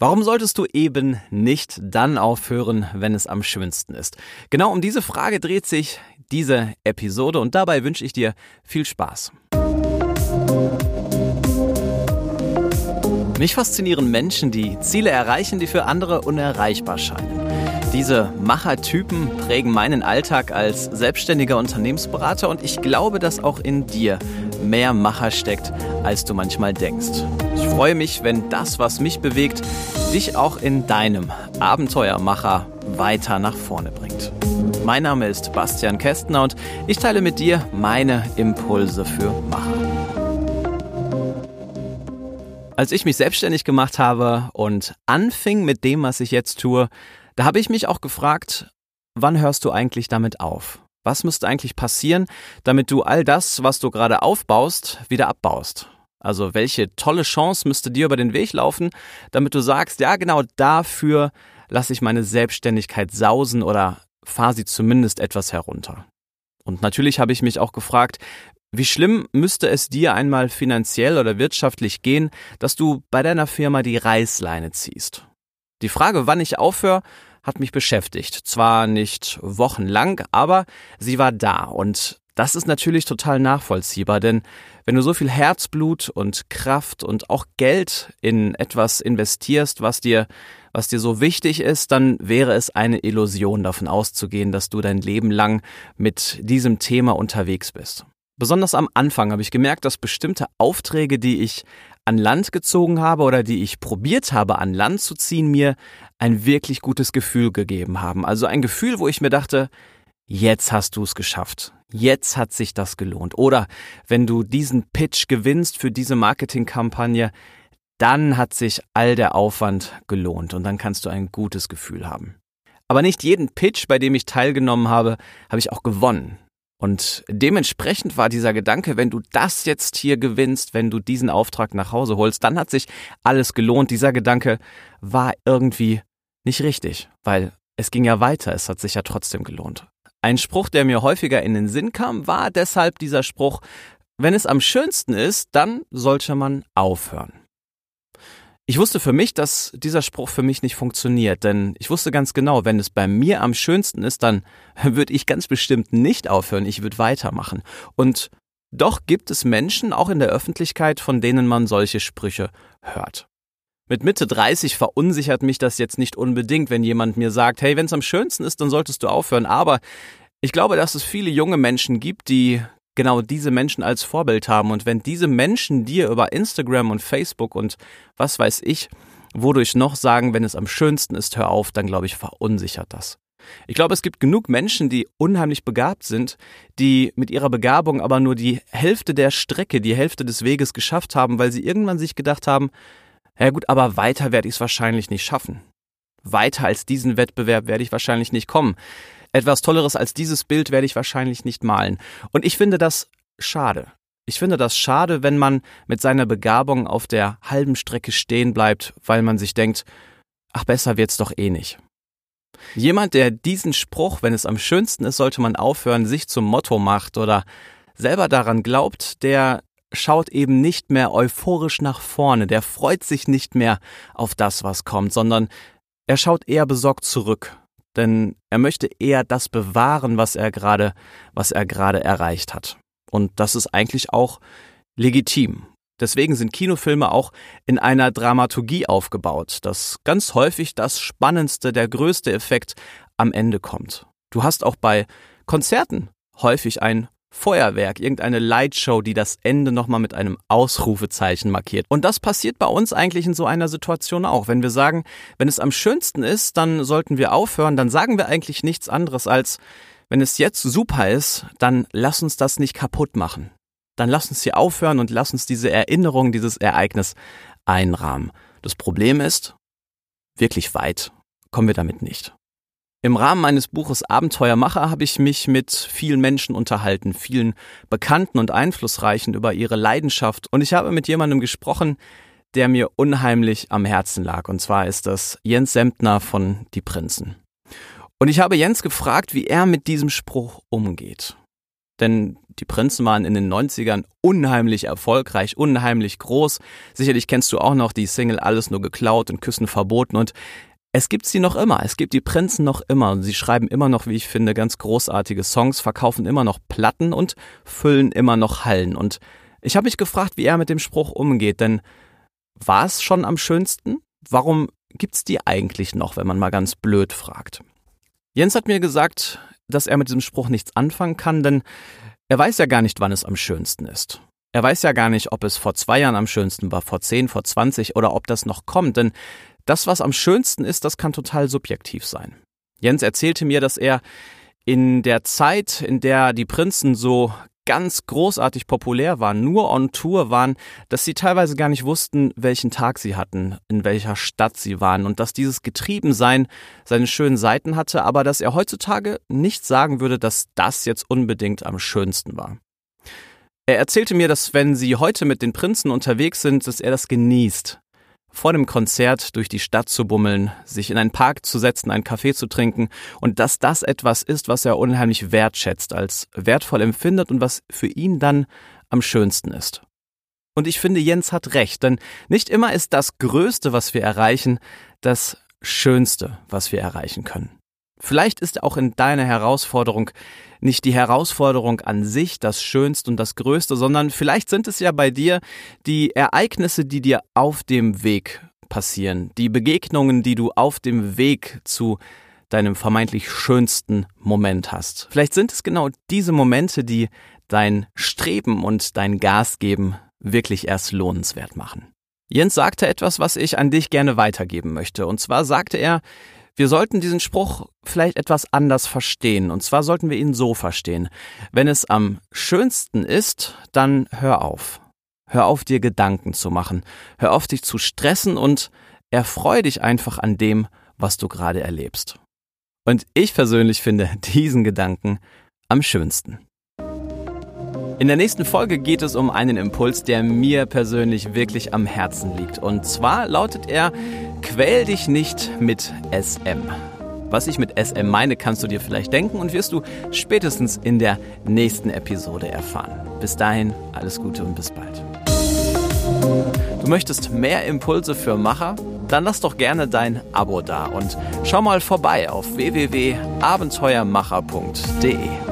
Warum solltest du eben nicht dann aufhören, wenn es am schönsten ist? Genau um diese Frage dreht sich diese Episode und dabei wünsche ich dir viel Spaß. Mich faszinieren Menschen, die Ziele erreichen, die für andere unerreichbar scheinen. Diese Machertypen prägen meinen Alltag als selbstständiger Unternehmensberater und ich glaube, dass auch in dir mehr Macher steckt, als du manchmal denkst. Ich freue mich, wenn das, was mich bewegt, dich auch in deinem Abenteuermacher weiter nach vorne bringt. Mein Name ist Bastian Kästner und ich teile mit dir meine Impulse für Macher. Als ich mich selbstständig gemacht habe und anfing mit dem, was ich jetzt tue, da habe ich mich auch gefragt, wann hörst du eigentlich damit auf? Was müsste eigentlich passieren, damit du all das, was du gerade aufbaust, wieder abbaust? Also welche tolle Chance müsste dir über den Weg laufen, damit du sagst, ja genau dafür lasse ich meine Selbstständigkeit sausen oder fahre sie zumindest etwas herunter. Und natürlich habe ich mich auch gefragt, wie schlimm müsste es dir einmal finanziell oder wirtschaftlich gehen, dass du bei deiner Firma die Reißleine ziehst? Die Frage, wann ich aufhöre, hat mich beschäftigt. Zwar nicht wochenlang, aber sie war da und das ist natürlich total nachvollziehbar, denn wenn du so viel Herzblut und Kraft und auch Geld in etwas investierst, was dir, was dir so wichtig ist, dann wäre es eine Illusion davon auszugehen, dass du dein Leben lang mit diesem Thema unterwegs bist. Besonders am Anfang habe ich gemerkt, dass bestimmte Aufträge, die ich an Land gezogen habe oder die ich probiert habe an Land zu ziehen, mir ein wirklich gutes Gefühl gegeben haben. Also ein Gefühl, wo ich mir dachte, jetzt hast du es geschafft. Jetzt hat sich das gelohnt. Oder wenn du diesen Pitch gewinnst für diese Marketingkampagne, dann hat sich all der Aufwand gelohnt und dann kannst du ein gutes Gefühl haben. Aber nicht jeden Pitch, bei dem ich teilgenommen habe, habe ich auch gewonnen. Und dementsprechend war dieser Gedanke, wenn du das jetzt hier gewinnst, wenn du diesen Auftrag nach Hause holst, dann hat sich alles gelohnt. Dieser Gedanke war irgendwie nicht richtig, weil es ging ja weiter, es hat sich ja trotzdem gelohnt. Ein Spruch, der mir häufiger in den Sinn kam, war deshalb dieser Spruch, wenn es am schönsten ist, dann sollte man aufhören. Ich wusste für mich, dass dieser Spruch für mich nicht funktioniert, denn ich wusste ganz genau, wenn es bei mir am schönsten ist, dann würde ich ganz bestimmt nicht aufhören, ich würde weitermachen. Und doch gibt es Menschen, auch in der Öffentlichkeit, von denen man solche Sprüche hört. Mit Mitte 30 verunsichert mich das jetzt nicht unbedingt, wenn jemand mir sagt, hey, wenn es am schönsten ist, dann solltest du aufhören. Aber ich glaube, dass es viele junge Menschen gibt, die genau diese Menschen als Vorbild haben. Und wenn diese Menschen dir über Instagram und Facebook und was weiß ich, wodurch noch sagen, wenn es am schönsten ist, hör auf, dann glaube ich, verunsichert das. Ich glaube, es gibt genug Menschen, die unheimlich begabt sind, die mit ihrer Begabung aber nur die Hälfte der Strecke, die Hälfte des Weges geschafft haben, weil sie irgendwann sich gedacht haben, ja gut, aber weiter werde ich es wahrscheinlich nicht schaffen. Weiter als diesen Wettbewerb werde ich wahrscheinlich nicht kommen. Etwas Tolleres als dieses Bild werde ich wahrscheinlich nicht malen. Und ich finde das schade. Ich finde das schade, wenn man mit seiner Begabung auf der halben Strecke stehen bleibt, weil man sich denkt, ach besser wird's doch eh nicht. Jemand, der diesen Spruch, wenn es am schönsten ist, sollte man aufhören, sich zum Motto macht oder selber daran glaubt, der schaut eben nicht mehr euphorisch nach vorne, der freut sich nicht mehr auf das, was kommt, sondern er schaut eher besorgt zurück denn er möchte eher das bewahren, was er gerade, was er gerade erreicht hat. Und das ist eigentlich auch legitim. Deswegen sind Kinofilme auch in einer Dramaturgie aufgebaut, dass ganz häufig das Spannendste, der größte Effekt am Ende kommt. Du hast auch bei Konzerten häufig ein Feuerwerk, irgendeine Lightshow, die das Ende nochmal mit einem Ausrufezeichen markiert. Und das passiert bei uns eigentlich in so einer Situation auch. Wenn wir sagen, wenn es am schönsten ist, dann sollten wir aufhören, dann sagen wir eigentlich nichts anderes als, wenn es jetzt super ist, dann lass uns das nicht kaputt machen. Dann lass uns hier aufhören und lass uns diese Erinnerung, dieses Ereignis einrahmen. Das Problem ist, wirklich weit kommen wir damit nicht. Im Rahmen meines Buches Abenteuermacher habe ich mich mit vielen Menschen unterhalten, vielen Bekannten und Einflussreichen über ihre Leidenschaft und ich habe mit jemandem gesprochen, der mir unheimlich am Herzen lag. Und zwar ist das Jens Semtner von Die Prinzen. Und ich habe Jens gefragt, wie er mit diesem Spruch umgeht. Denn die Prinzen waren in den 90ern unheimlich erfolgreich, unheimlich groß. Sicherlich kennst du auch noch die Single Alles nur geklaut und Küssen verboten und es gibt sie noch immer. Es gibt die Prinzen noch immer. Und sie schreiben immer noch, wie ich finde, ganz großartige Songs, verkaufen immer noch Platten und füllen immer noch Hallen. Und ich habe mich gefragt, wie er mit dem Spruch umgeht, denn war es schon am schönsten? Warum gibt's die eigentlich noch, wenn man mal ganz blöd fragt? Jens hat mir gesagt, dass er mit diesem Spruch nichts anfangen kann, denn er weiß ja gar nicht, wann es am schönsten ist. Er weiß ja gar nicht, ob es vor zwei Jahren am schönsten war, vor zehn, vor zwanzig oder ob das noch kommt, denn das, was am schönsten ist, das kann total subjektiv sein. Jens erzählte mir, dass er in der Zeit, in der die Prinzen so ganz großartig populär waren, nur on Tour waren, dass sie teilweise gar nicht wussten, welchen Tag sie hatten, in welcher Stadt sie waren und dass dieses Getriebensein seine schönen Seiten hatte, aber dass er heutzutage nicht sagen würde, dass das jetzt unbedingt am schönsten war. Er erzählte mir, dass wenn sie heute mit den Prinzen unterwegs sind, dass er das genießt, vor dem Konzert durch die Stadt zu bummeln, sich in einen Park zu setzen, einen Kaffee zu trinken und dass das etwas ist, was er unheimlich wertschätzt, als wertvoll empfindet und was für ihn dann am schönsten ist. Und ich finde, Jens hat recht, denn nicht immer ist das Größte, was wir erreichen, das Schönste, was wir erreichen können. Vielleicht ist auch in deiner Herausforderung nicht die Herausforderung an sich das Schönste und das Größte, sondern vielleicht sind es ja bei dir die Ereignisse, die dir auf dem Weg passieren, die Begegnungen, die du auf dem Weg zu deinem vermeintlich schönsten Moment hast. Vielleicht sind es genau diese Momente, die dein Streben und dein Gas geben wirklich erst lohnenswert machen. Jens sagte etwas, was ich an dich gerne weitergeben möchte. Und zwar sagte er, wir sollten diesen Spruch vielleicht etwas anders verstehen. Und zwar sollten wir ihn so verstehen. Wenn es am schönsten ist, dann hör auf. Hör auf, dir Gedanken zu machen. Hör auf, dich zu stressen und erfreu dich einfach an dem, was du gerade erlebst. Und ich persönlich finde diesen Gedanken am schönsten. In der nächsten Folge geht es um einen Impuls, der mir persönlich wirklich am Herzen liegt. Und zwar lautet er, Quäl dich nicht mit SM. Was ich mit SM meine, kannst du dir vielleicht denken und wirst du spätestens in der nächsten Episode erfahren. Bis dahin, alles Gute und bis bald. Du möchtest mehr Impulse für Macher? Dann lass doch gerne dein Abo da und schau mal vorbei auf www.abenteuermacher.de.